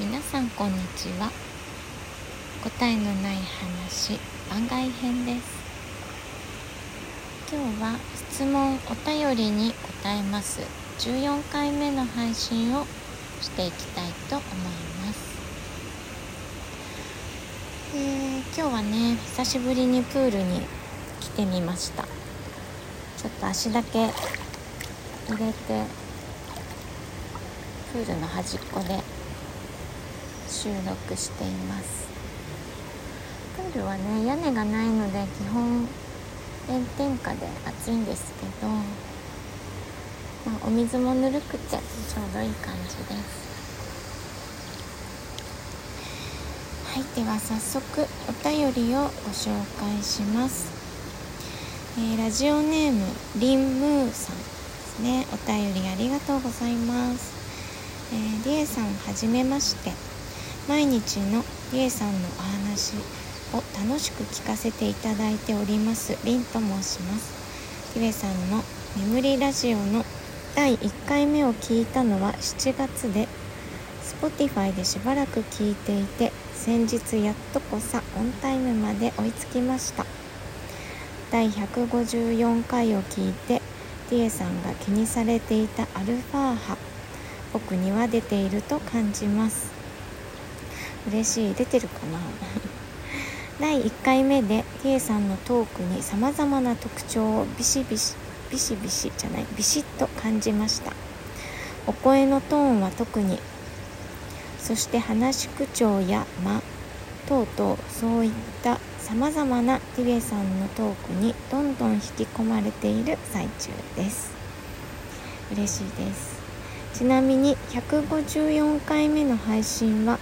皆さんこんにちは。答えのない話番外編です。今日は質問お便りに答えます。14回目の配信をしていきたいと思います。えー、今日はね久しぶりにプールに来てみました。ちょっと足だけ入れてプールの端っこで収録しています。プールはね屋根がないので基本炎天下で暑いんですけど、まあ、お水もぬるくてちょうどいい感じです。はいでは早速お便りをご紹介します、えー、ラジオネームリンムーさんですね。お便りありがとうございます。えー、リエさんはじめまして。毎日のりえさんのお話を楽しく聞かせていただいております。りんと申しますりえさんの眠りラジオの第1回目を聞いたのは7月で Spotify でしばらく聞いていて先日やっとこさオンタイムまで追いつきました。第154回を聞いてリエさんが気にされていたアルファ波僕には出ていると感じます。嬉しい。出てるかな？第1回目で K さんのトークにさまざまな特徴をビシビシビシビシじゃないビシッと感じました。お声のトーンは特にそして話し口調や間等々そういったさまざまなティベさんのトークにどんどん引き込まれている最中です。嬉しいです。ちなみに154回目の配信は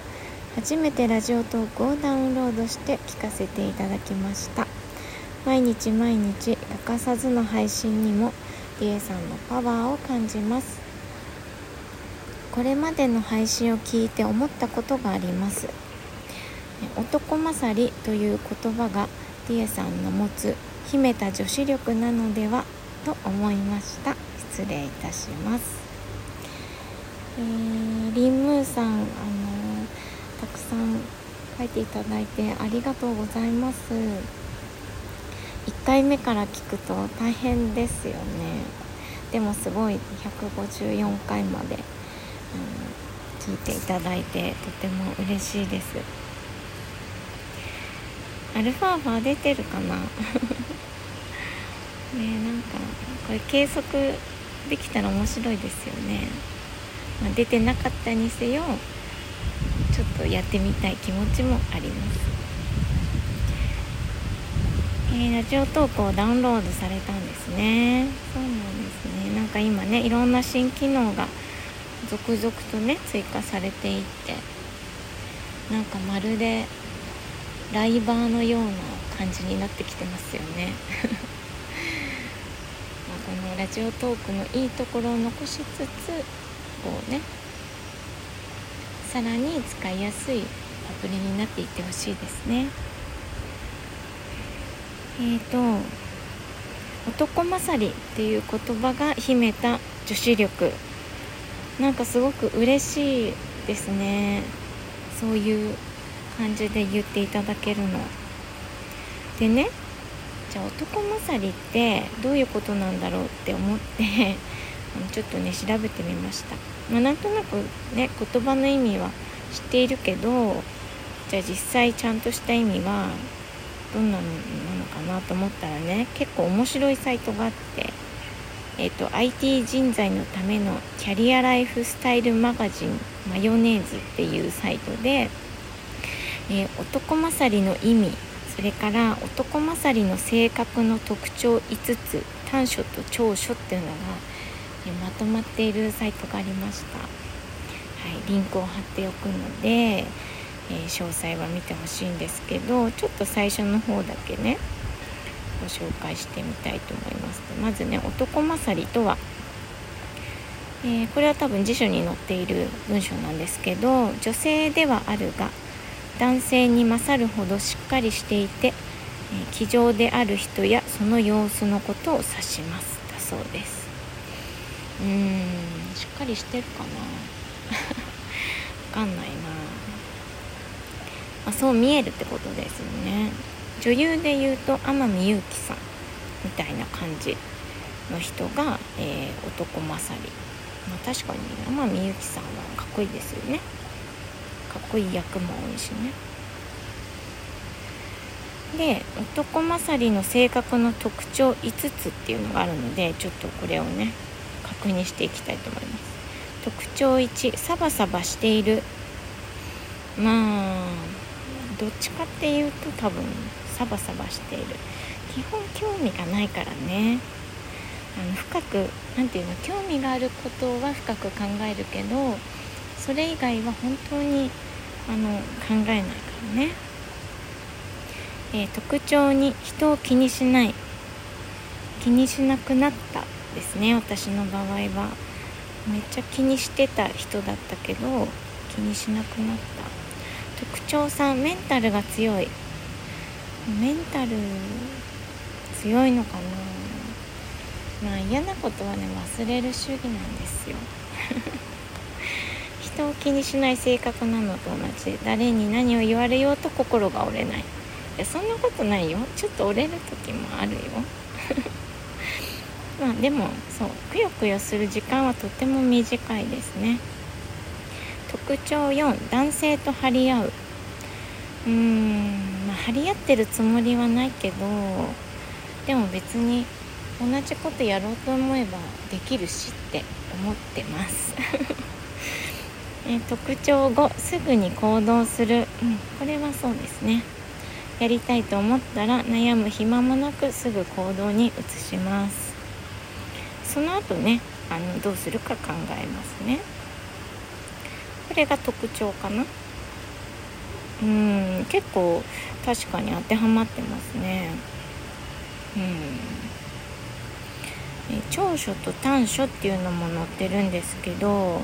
初めてラジオトークをダウンロードして聞かせていただきました。毎日毎日欠かさずの配信にもリエさんのパワーを感じます。これまでの配信を聞いて思ったことがあります。男勝りという言葉がリエさんの持つ秘めた女子力なのではと思いました。失礼いたします、えー、リンムーさんあのくさん書いていただいてありがとうございます。1回目から聞くと大変ですよね。でもすごい154回まで、うん、聞いていただいてとても嬉しいです。アルファー出てるかな？ねなんかこれ計測できたら面白いですよね、まあ、出てなかったにせよちょっとやってみたい気持ちもあります、えー、ラジオ投稿ダウンロードされたんですね。そうなんですね。なんか今ねいろんな新機能が続々とね追加されていってなんかまるでライバーのような感じになってきてますよね。まあこのラジオトークのいいところを残しつつこうねさらに使いやすいアプリになっていってほしいですね。えーと男勝りっていう言葉が秘めた女子力。なんかすごく嬉しいですね。そういう感じで言っていただけるの。でねじゃあ男勝りってどういうことなんだろうって思ってちょっとね調べてみました、まあ、なんとなくね言葉の意味は知っているけどじゃあ実際ちゃんとした意味はどんなのなのかなと思ったらね結構面白いサイトがあってえーと、IT 人材のためのキャリアライフスタイルマガジンマヨネーズっていうサイトで、えー、男勝りの意味それから男勝りの性格の特徴5つ短所と長所っていうのがまとまっているサイトがありました、はい、リンクを貼っておくので、えー、詳細は見てほしいんですけどちょっと最初の方だけねご紹介してみたいと思います。まずね男勝りとは、えー、これは多分辞書に載っている文章なんですけど女性ではあるが男性に勝るほどしっかりしていて、気丈である人やその様子のことを指します。だそうです。うんしっかりしてるかな。わかんないな、あ、そう見えるってことですよね。女優で言うと天海祐希さんみたいな感じの人が、えー、男勝り、まあ、確かに天海祐希さんはかっこいいですよね。かっこいい役も多いしね。で男勝りの性格の特徴5つっていうのがあるのでちょっとこれをね確認していきたいと思います。特徴1サバサバしている。まあどっちかっていうと多分サバサバしている。基本興味がないからね。あの深く何て言うの興味があることは深く考えるけどそれ以外は本当にあの考えないからね、えー、特徴に人を気にしない。気にしなくなった。ですね。私の場合は。めっちゃ気にしてた人だったけど気にしなくなった。特徴3メンタルが強い。メンタル強いのかな。まあ嫌なことはね忘れる主義なんですよ。人を気にしない性格なのと同じ。誰に何を言われようと心が折れない。いやそんなことないよ。ちょっと折れる時もあるよ。まあでもそうくよくよする時間はとても短いですね。特徴4男性と張り合う。うーんまあ張り合ってるつもりはないけどでも別に同じことやろうと思えばできるしって思ってます。え特徴5すぐに行動する、うん、これはそうですね。やりたいと思ったら悩む暇もなくすぐ行動に移します。その後ねあのどうするか考えますね。これが特徴かな。うん結構確かに当てはまってますね。うん。長所と短所っていうのも載ってるんですけど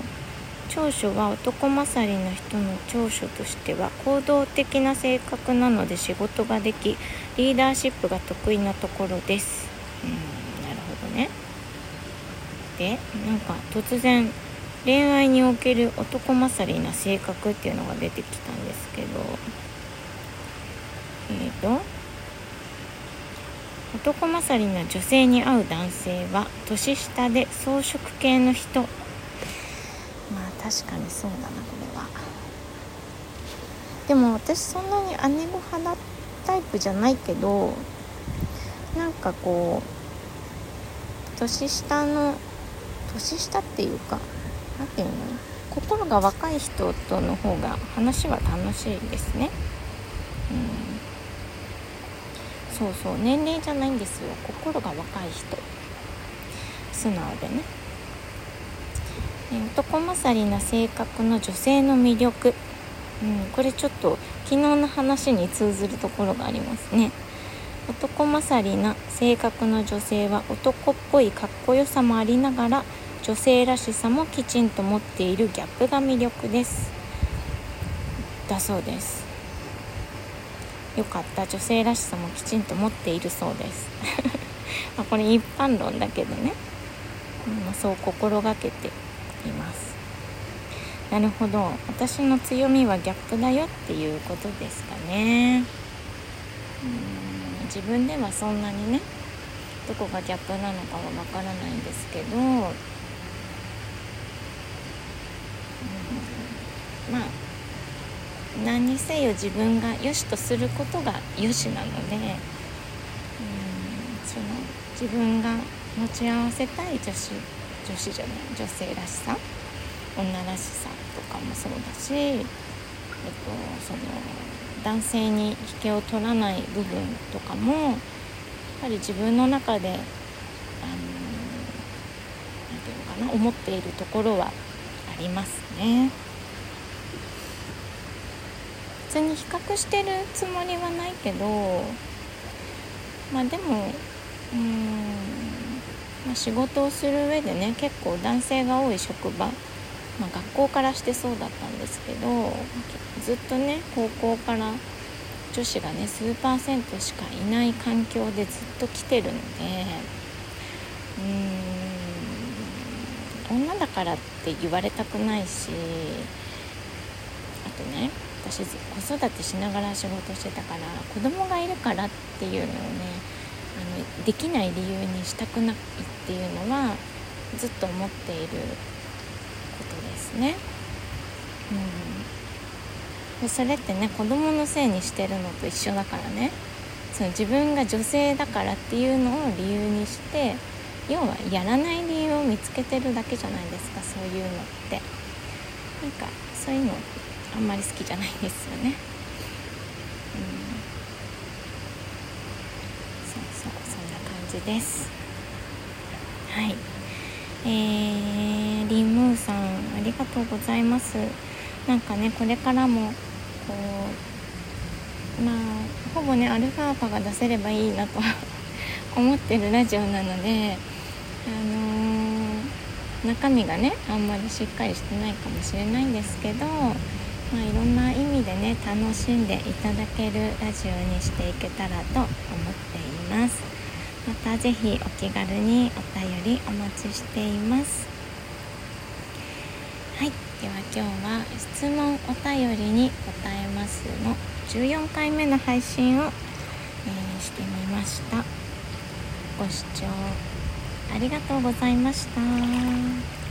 長所は男勝りな人の長所としては行動的な性格なので仕事ができリーダーシップが得意なところです。うんなるほどね。てなんか突然恋愛における男勝りな性格っていうのが出てきたんですけどえっ、ー、と男勝りな女性に会う男性は年下で草食系の人。まあ確かにそうだなこれは。でも私そんなに姉御肌タイプじゃないけどなんかこう年下の年下っていうか何て言うの心が若い人との方が話は楽しいですね。うん、そうそう年齢じゃないんですよ。心が若い人。素直でね。男勝りな性格の女性の魅力、うん、これちょっと昨日の話に通ずるところがありますね。男勝りな性格の女性は男っぽいかっこよさもありながら女性らしさもきちんと持っているギャップが魅力です。だそうです。よかった。女性らしさもきちんと持っているそうです。まこれ一般論だけどね、まあ、そう心がけています。なるほど。私の強みはギャップだよっていうことですかね。うん。自分ではそんなにねどこがギャップなのかはわからないんですけど。まあ何にせよ自分が良しとすることが良しなのでうんその自分が持ち合わせたい女子女子じゃない女性らしさ女らしさとかもそうだし、えっと、その男性に引けを取らない部分とかもやっぱり自分の中で何て言うのかな思っているところはありますね。別に比較してるつもりはないけどまあでもうん、まあ、仕事をする上でね結構男性が多い職場、まあ、学校からしてそうだったんですけどずっとね高校から女子がね数パーセントしかいない環境でずっと来てるのでうん女だからって言われたくないしあとね私子育てしながら仕事してたから子供がいるからっていうのをねあのできない理由にしたくないっていうのはずっと思っていることですね。うん、それってね子供のせいにしてるのと一緒だからね。その自分が女性だからっていうのを理由にして要はやらない理由を見つけてるだけじゃないですかそういうのって。なんかそういうのあんまり好きじゃないんですよね、うん、そうそうそんな感じです。はい。えー、リンムーさんありがとうございます。なんかねこれからもこうまあほぼねアルファ波が出せればいいなと 思ってるラジオなのであのー、中身がねあんまりしっかりしてないかもしれないんですけど、まあ、いろんな意味でね楽しんでいただけるラジオにしていけたらと思っています。また是非お気軽にお便りお待ちしています。はい。では今日は質問お便りに答えますの。14回目の配信を、えー、してみました。ご視聴ありがとうございました。